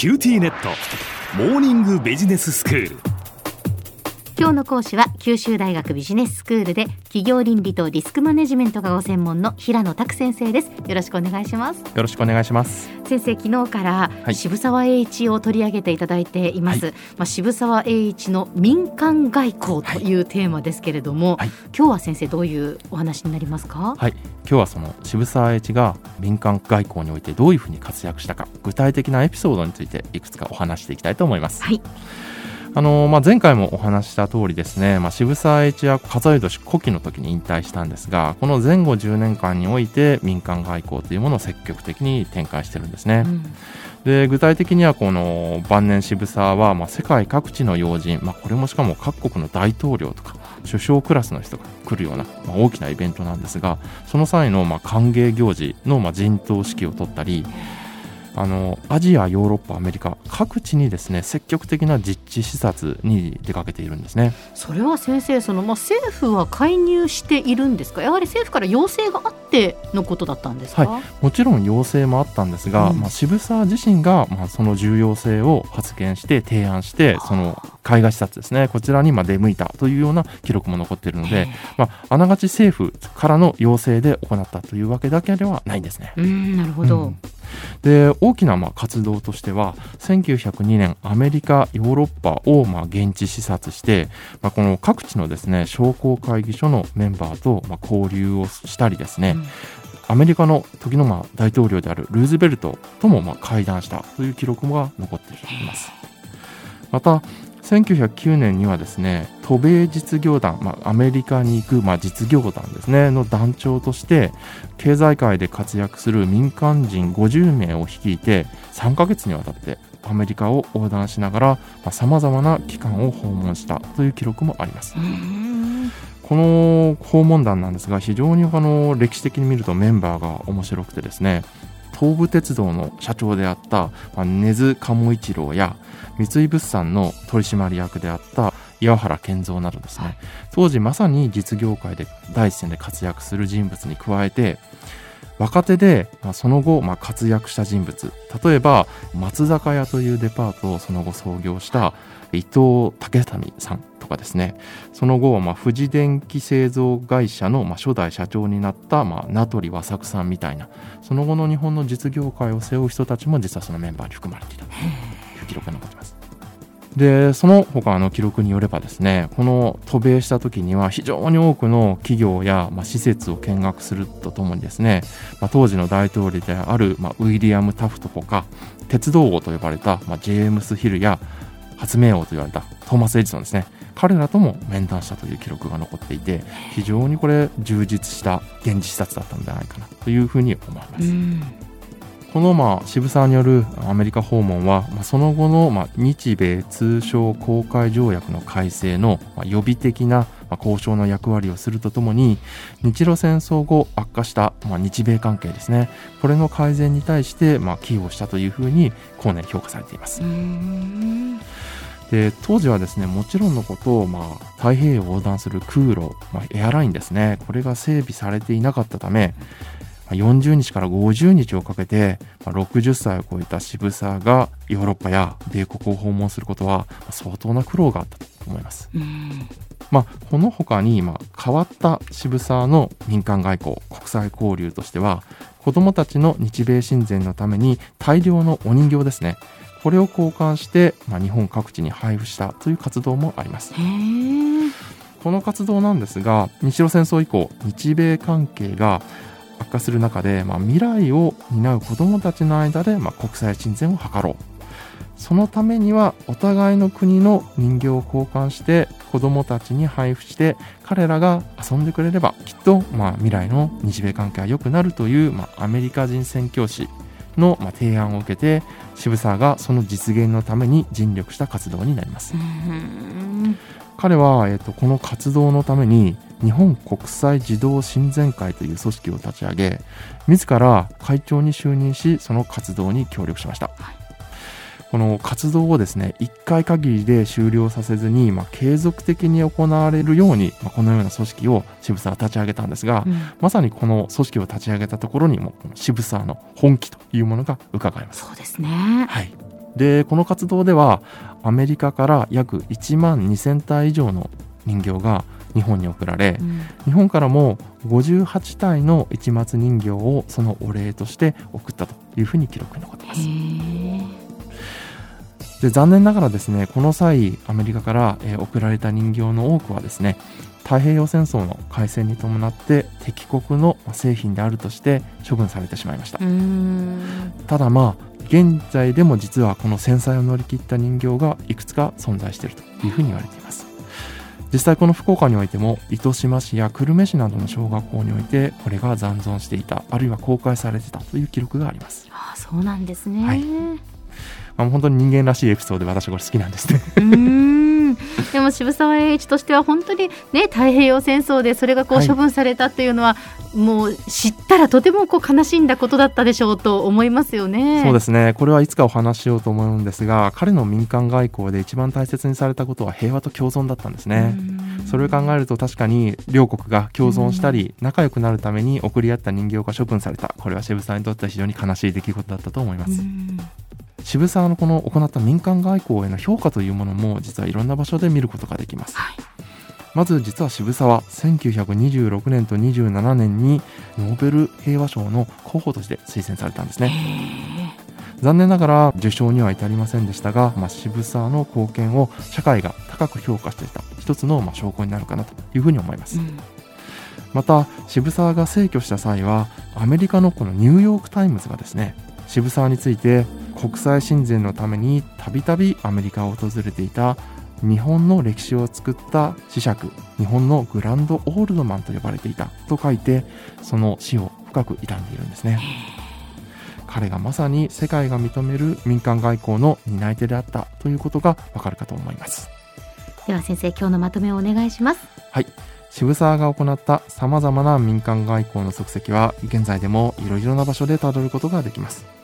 QTnet。モーニングビジネススクール。今日の講師は九州大学ビジネススクールで企業倫理とリスクマネジメントがご専門の平野琢先生です。よろしくお願いします。よろしくお願いします。先生昨日からはい。渋沢栄一を取り上げていただいています、はまあ渋沢栄一の民間外交というテーマですけれども、はい。今日は先生どういうお話になりますか？はい。今日はその渋沢栄一が民間外交においてどういうふうに活躍したか具体的なエピソードについていくつかお話していきたいと思います。はいあのまあ、前回もお話しした通りですね、まあ、渋沢栄一は数え年古希の時に引退したんですがこの前後10年間において民間外交というものを積極的に展開してるんですね、うん。で具体的にはこの晩年渋沢は、まあ、世界各地の要人、まあ、これもしかも各国の大統領とか首相クラスの人が来るような、まあ、大きなイベントなんですがその際のまあ歓迎行事のまあ陣頭指揮を取ったりあのアジアヨーロッパアメリカ各地にですね積極的な実地視察に出かけているんですね。それは先生その、まあ、政府は介入しているんですか？やはり政府から要請があってのことだったんですか、はもちろん要請もあったんですが、うん。まあ、渋沢自身が、まあ、その重要性を発言して提案してその海外視察ですね。こちらにまあ出向いたというような記録も残っているので、まあ、あながち政府からの要請で行ったというわけだけではないんですね。うんなるほど、うん。で大きなまあ活動としては1902年アメリカヨーロッパをまあ現地視察して、まあ、この各地のですね商工会議所のメンバーとまあ交流をしたりですね、うんアメリカの時のまあ大統領であるルーズベルトともまあ会談したという記録が残っています。また1909年にはですね渡米実業団、まあ、アメリカに行くまあ実業団ですねの団長として経済界で活躍する民間人50名を率いて3ヶ月にわたってアメリカを横断しながらさまざ、まな機関を訪問したという記録もあります。うんこの訪問団なんですが非常にあの歴史的に見るとメンバーが面白くてですね東武鉄道の社長であったまあ根津鴨一郎や三井物産の取締役であった岩原健三などですね。当時まさに実業界で第一線で活躍する人物に加えて若手で、まあ、その後、まあ、活躍した人物。例えば松坂屋というデパートをその後創業した伊藤武民さん。とかですね。その後、まあ、富士電機製造会社の、まあ、初代社長になった、まあ、名取和作さんみたいなその後の日本の実業界を背負う人たちも実はそのメンバーに含まれていたという記録が残っています。でその他の記録によればですねこの渡米した時には非常に多くの企業や、まあ、施設を見学するとともにですね、まあ、当時の大統領である、まあ、ウィリアム・タフトほか鉄道王と呼ばれた、まあ、ジェームス・ヒルや発明王と言われたトーマス・エジソンですね彼らとも面談したという記録が残っていて非常にこれ充実した現地視察だったんじゃないかなというふうに思います。うんこのまあ渋沢によるアメリカ訪問は、まあ、その後のまあ日米通商公開条約の改正のまあ予備的なまあ交渉の役割をするとともに日露戦争後悪化したまあ日米関係ですねこれの改善に対してまあ寄与したというふうに後年評価されています。うんで当時はですねもちろんのことを、まあ、太平洋を横断する空路、まあ、エアラインですね。これが整備されていなかったためまあ40日から50日をかけてまあ60歳を超えた渋沢がヨーロッパや米国を訪問することはまあ相当な苦労があったと思います。うん。まあ、この他に、まあ、変わった渋沢の民間外交国際交流としては子どもたちの日米親善のために大量のお人形ですねこれを交換して、まあ、日本各地に配布したという活動もあります。この活動なんですが日露戦争以降日米関係が悪化する中で、まあ、未来を担う子どもたちの間で、まあ、国際親善を図ろう。そのためにはお互いの国の人形を交換して子どもたちに配布して彼らが遊んでくれればきっと、まあ、未来の日米関係は良くなるという、まあ、アメリカ人宣教師の、まあ、提案を受けて渋沢がその実現のために尽力した活動になります。うん。彼は、えっとこの活動のために日本国際児童親善会という組織を立ち上げ自ら会長に就任しその活動に協力しました、この活動をですね1回限りで終了させずに、まあ、継続的に行われるように、まあ、このような組織を渋沢は立ち上げたんですが、うん。まさにこの組織を立ち上げたところにもこの渋沢の本気というものが伺えます。そうですね。はい。でこの活動ではアメリカから約1万2000体以上の人形が日本に送られ、うん。日本からも58体の市松人形をそのお礼として送ったというふうに記録に残っていますで残念ながらですねこの際アメリカから、えー送られた人形の多くはですね太平洋戦争の開戦に伴って敵国のまあ製品であるとして処分されてしまいました。ただまあ現在でも実はこの戦災を乗り切った人形がいくつか存在しているというふうに言われています。実際この福岡においても糸島市や久留米市などの小学校においてこれが残存していたあるいは公開されてたという記録があります、ああそうなんですね、はい。まあ、本当に人間らしいエピソードで私これ好きなんですね。でも渋沢栄一としては本当にね太平洋戦争でそれがこうはい。処分されたっていうのは、もう知ったらとてもこう悲しんだことだったでしょうと思いますよね。そうですね。これはいつかお話ししようと思うんですが彼の民間外交で一番大切にされたことは平和と共存だったんですね、それを考えると確かに両国が共存したり仲良くなるために送り合った人形が処分された。これは渋沢にとっては非常に悲しい出来事だったと思います、うん渋沢のこの行った民間外交への評価というものも実はいろんな場所で見ることができます、はい。まず実は渋沢1926年と27年にノーベル平和賞の候補として推薦されたんですね。へ残念ながら受賞には至りませんでしたが、まあ、渋沢の貢献を社会が高く評価していた一つのまあ証拠になるかなというふうに思います、えうん。また渋沢が逝去した際はアメリカのこのニューヨーク・タイムズがですね渋沢について国際親善のためにたびたびアメリカを訪れていた日本の歴史を作った子爵日本のグランドオールドマンと呼ばれていたと書いてその死を深く悼んでいるんですね。彼がまさに世界が認める民間外交の担い手であったということがわかるかと思います。では先生今日のまとめをお願いします。渋沢が行ったさまざまな民間外交の足跡は現在でもいろいろな場所でたどることができます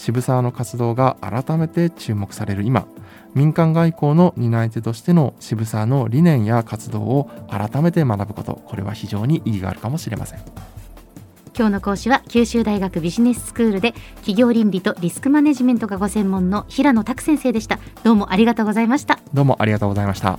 渋沢の活動が改めて注目される今民間外交の担い手としての渋沢の理念や活動を改めて学ぶことこれは非常に意義があるかもしれません今日の講師は九州大学ビジネススクールで企業倫理とリスクマネジメントがご専門の平野拓先生でした。どうもありがとうございました。どうもありがとうございました